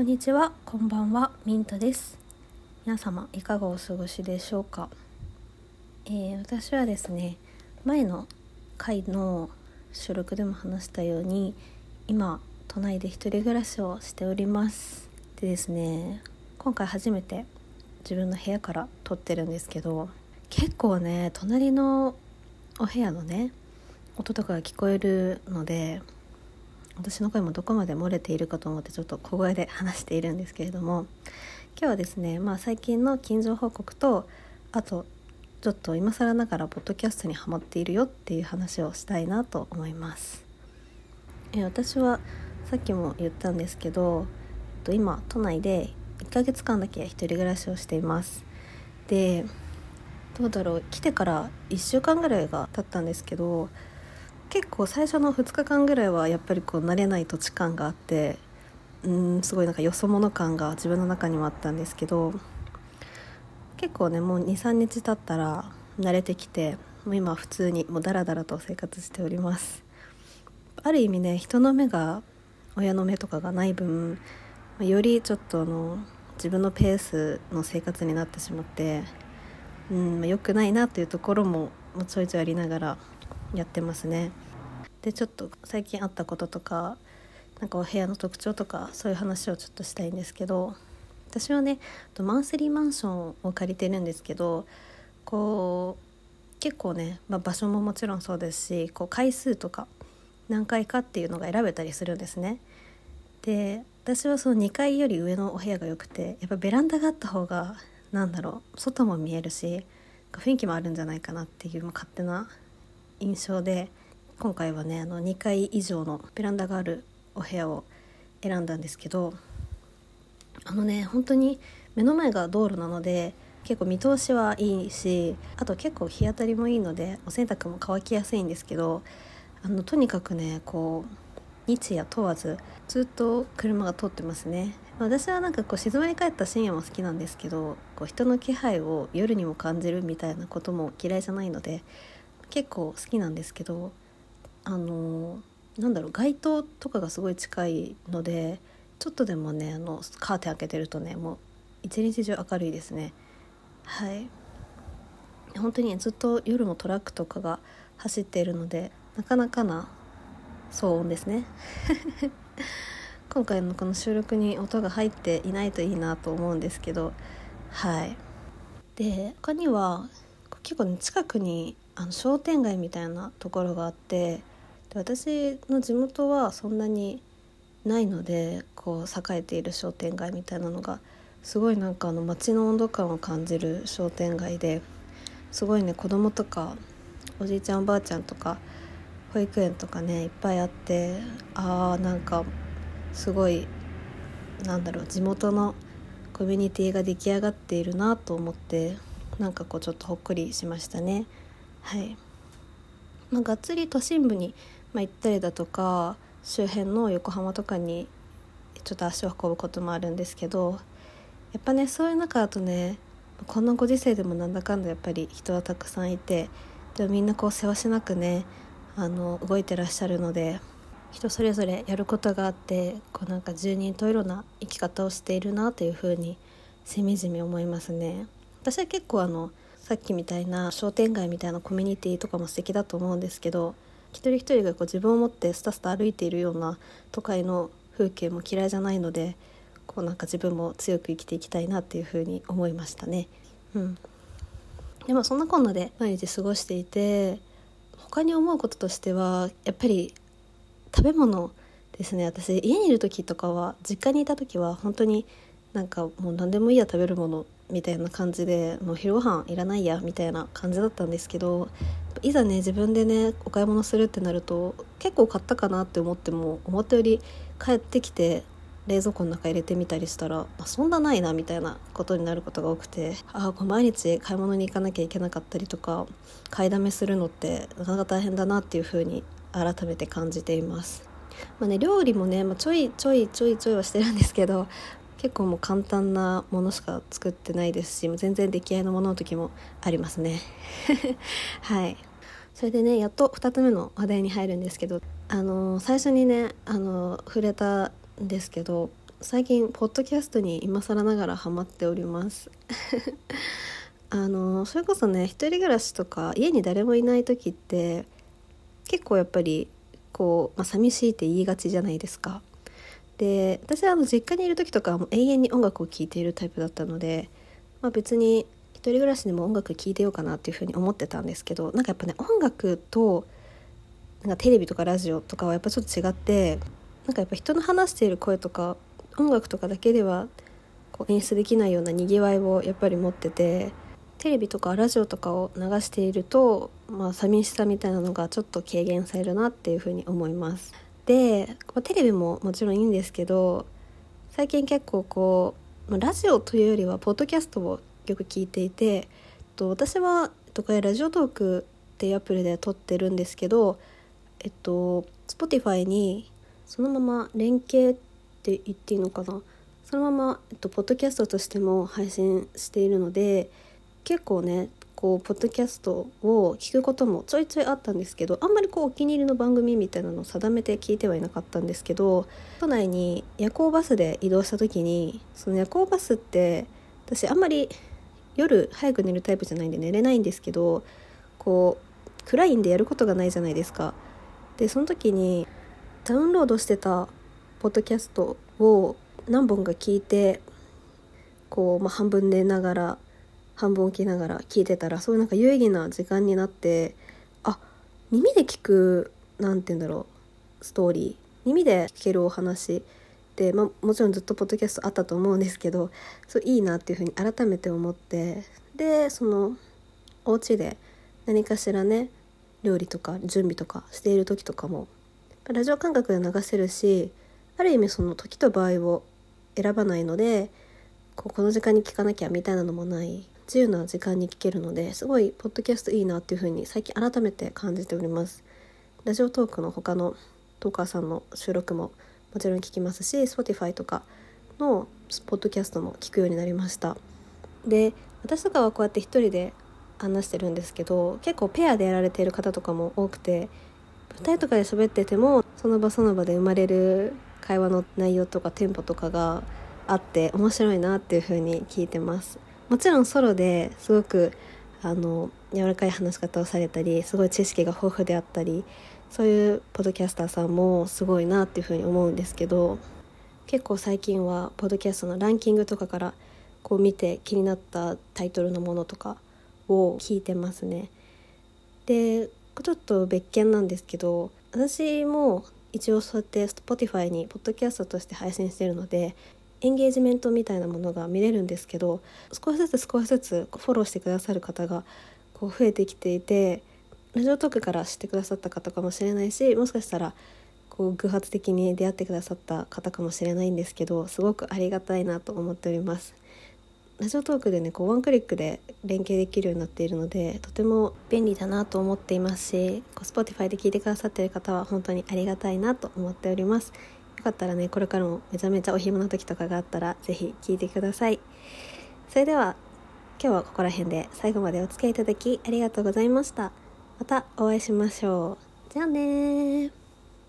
こんにちは、こんばんは、ミントです。皆様いかがお過ごしでしょうか？えー私はですね、前の回の収録でも話したように、今都内で一人暮らしをしております。でですね、今回初めて自分の部屋から撮ってるんですけど、結構ね、隣のお部屋のね、音とかが聞こえるので。私の声もどこまで漏れているかと思ってちょっと小声で話しているんですけれども今日はですね、まあ、最近の近所報告とあとちょっと今更ながらポッドキャストにハマっているよっていう話をしたいなと思います。え私はさっきも言ったんですけどえっと今都内で1ヶ月間だけ一人暮らしをしています。でどうだろう来てから1週間ぐらいが経ったんですけど結構最初の2日間ぐらいはやっぱりこう慣れない土地感があってうんすごいなんかよそ者感が自分の中にもあったんですけど結構ねもう23日経ったら慣れてきてもう今普通にもうダラダラと生活しております。ある意味ね人の目が親の目とかがない分よりちょっとあの自分のペースの生活になってしまってうん良くないなというところももうちょいちょいありながらやってますね。でちょっと最近あったこととかなんかお部屋の特徴とかそういう話をちょっとしたいんですけど私はねマンスリーマンションを借りてるんですけどこう結構ね、まあ、場所ももちろんそうですしこう回数とか何回かっていうのが選べたりするんですね。で私はその2階より上のお部屋が良くてやっぱベランダがあった方がなんだろう外も見えるし雰囲気もあるんじゃないかなっていう、まあ、勝手な印象で今回はねあの2階以上のベランダがあるお部屋を選んだんですけどあのね本当に目の前が道路なので結構見通しはいいしあと結構日当たりもいいのでお洗濯も乾きやすいんですけどあのとにかくねこう日夜問わずずっと車が通ってますね。私はなんかこう静まり返った深夜も好きなんですけどこう人の気配を夜にも感じるみたいなことも嫌いじゃないので結構好きなんですけどあのなんだろう街灯とかがすごい近いのでちょっとでもねあのカーテン開けてるとねもう一日中明るいですね。はい。本当にずっと夜もトラックとかが走っているのでなかなかな騒音ですね。今回のこの収録に音が入っていないといいなと思うんですけどはい。で他には結構ね近くにあの商店街みたいなところがあってで私の地元はそんなにないのでこう栄えている商店街みたいなのがすごいなんかあの街の温度感を感じる商店街ですごいね子供とかおじいちゃんおばあちゃんとか保育園とかねいっぱいあってあーなんかすごいなんだろう地元のコミュニティが出来上がっているなと思ってなんかこうちょっとほっこりしましたね。はいまあ、がっつり都心部に、まあ、行ったりだとか周辺の横浜とかにちょっと足を運ぶこともあるんですけどやっぱねそういう中だとねこんなご時世でもなんだかんだやっぱり人はたくさんいてでもみんなこうせわしなくねあの動いてらっしゃるので人それぞれやることがあってこうなんか十人十色な生き方をしているなというふうにしみじみ思いますね。私は結構あのさっきみたいな商店街みたいなコミュニティとかも素敵だと思うんですけど一人一人がこう自分を持ってスタスタ歩いているような都会の風景も嫌いじゃないのでこうなんか自分も強く生きていきたいなっていうふうに思いましたね。うん、でもそんなこんなで毎日過ごしていて他に思うこととしてはやっぱり食べ物ですね私家にいる時とかは実家にいた時は本当になんかもう何でもいいや食べるものみたいな感じでもう昼ご飯いらないやみたいな感じだったんですけどいざね自分でねお買い物するってなると結構買ったかなって思っても思ったより帰ってきて冷蔵庫の中入れてみたりしたらあそんなないなみたいなことになることが多くてああ毎日買い物に行かなきゃいけなかったりとか買いだめするのってなかなか大変だなっていうふうに改めて感じています。まあね、料理もね、まあ、ちょいちょいちょいちょいはしてるんですけど結構もう簡単なものしか作ってないですしもう全然出来合いのものの時もありますね。はい。それでねやっと2つ目の話題に入るんですけどあの最初にねあの触れたんですけど最近ポッドキャストに今更ながらハマっております。あのそれこそね一人暮らしとか家に誰もいない時って結構やっぱりこう、まあ、寂しいって言いがちじゃないですか。で私はあの実家にいる時とかはも永遠に音楽を聴いているタイプだったので、まあ、別に一人暮らしでも音楽聴いてようかなっていうふうに思ってたんですけどなんかやっぱね音楽となんかテレビとかラジオとかはやっぱちょっと違ってなんかやっぱ人の話している声とか音楽とかだけではこう演出できないようなにぎわいをやっぱり持っててテレビとかラジオとかを流していると、まあ、寂しさみたいなのがちょっと軽減されるなっていうふうに思います。でテレビももちろんいいんですけど最近結構こうラジオというよりはポッドキャストをよく聞いていて私はとかラジオトークっていうアプリで撮ってるんですけどえっと Spotify にそのまま連携って言っていいのかな？そのまま、えっと、ポッドキャストとしても配信しているので結構ねこうポッドキャストを聞くこともちょいちょいあったんですけどあんまりこうお気に入りの番組みたいなのを定めて聞いてはいなかったんですけど都内に夜行バスで移動した時にその夜行バスって私あんまり夜早く寝るタイプじゃないんで寝れないんですけどこう暗いんでやることがないじゃないですか。でその時にダウンロードしてたポッドキャストを何本か聞いてこう、まあ、半分寝ながら半分起きながら聞いてたらそういうなんか有意義な時間になってあ耳で聞く何て言うんだろうストーリー。耳で聞けるお話で、まあ、もちろんずっとポッドキャストあったと思うんですけどそういいなっていうふうに改めて思って。でそのお家で何かしらね料理とか準備とかしている時とかもラジオ感覚で流せるしある意味その時と場合を選ばないのでこうこの時間に聞かなきゃみたいなのもない。自由な時間に聞けるのですごいポッドキャストいいなっていう風に最近改めて感じております。ラジオトークの他のトーカーさんの収録ももちろん聞きますし Spotify とかのポッドキャストも聞くようになりました。で私とかはこうやって一人で話してるんですけど結構ペアでやられている方とかも多くて2人とかで喋っててもその場その場で生まれる会話の内容とかテンポとかがあって面白いなっていう風に聞いてます。もちろんソロですごくあの柔らかい話し方をされたりすごい知識が豊富であったりそういうポッドキャスターさんもすごいなっていうふうに思うんですけど結構最近はポッドキャストのランキングとかからこう見て気になったタイトルのものとかを聞いてますね。でちょっと別件なんですけど私も一応そうやって Spotify にポッドキャストとして配信してるのでエンゲージメントみたいなものが見れるんですけど少しずつ少しずつフォローしてくださる方がこう増えてきていてラジオトークから知ってくださった方かもしれないしもしかしたらこう偶発的に出会ってくださった方かもしれないんですけどすごくありがたいなと思っております。ラジオトークでねこうワンクリックで連携できるようになっているのでとても便利だなと思っていますしこう Spotify で聞いてくださっている方は本当にありがたいなと思っております。よかったらねこれからもめちゃめちゃお暇の時とかがあったら是非聴いてください。それでは今日はここら辺で最後までお付き合いいただきありがとうございました。またお会いしましょう。じゃあね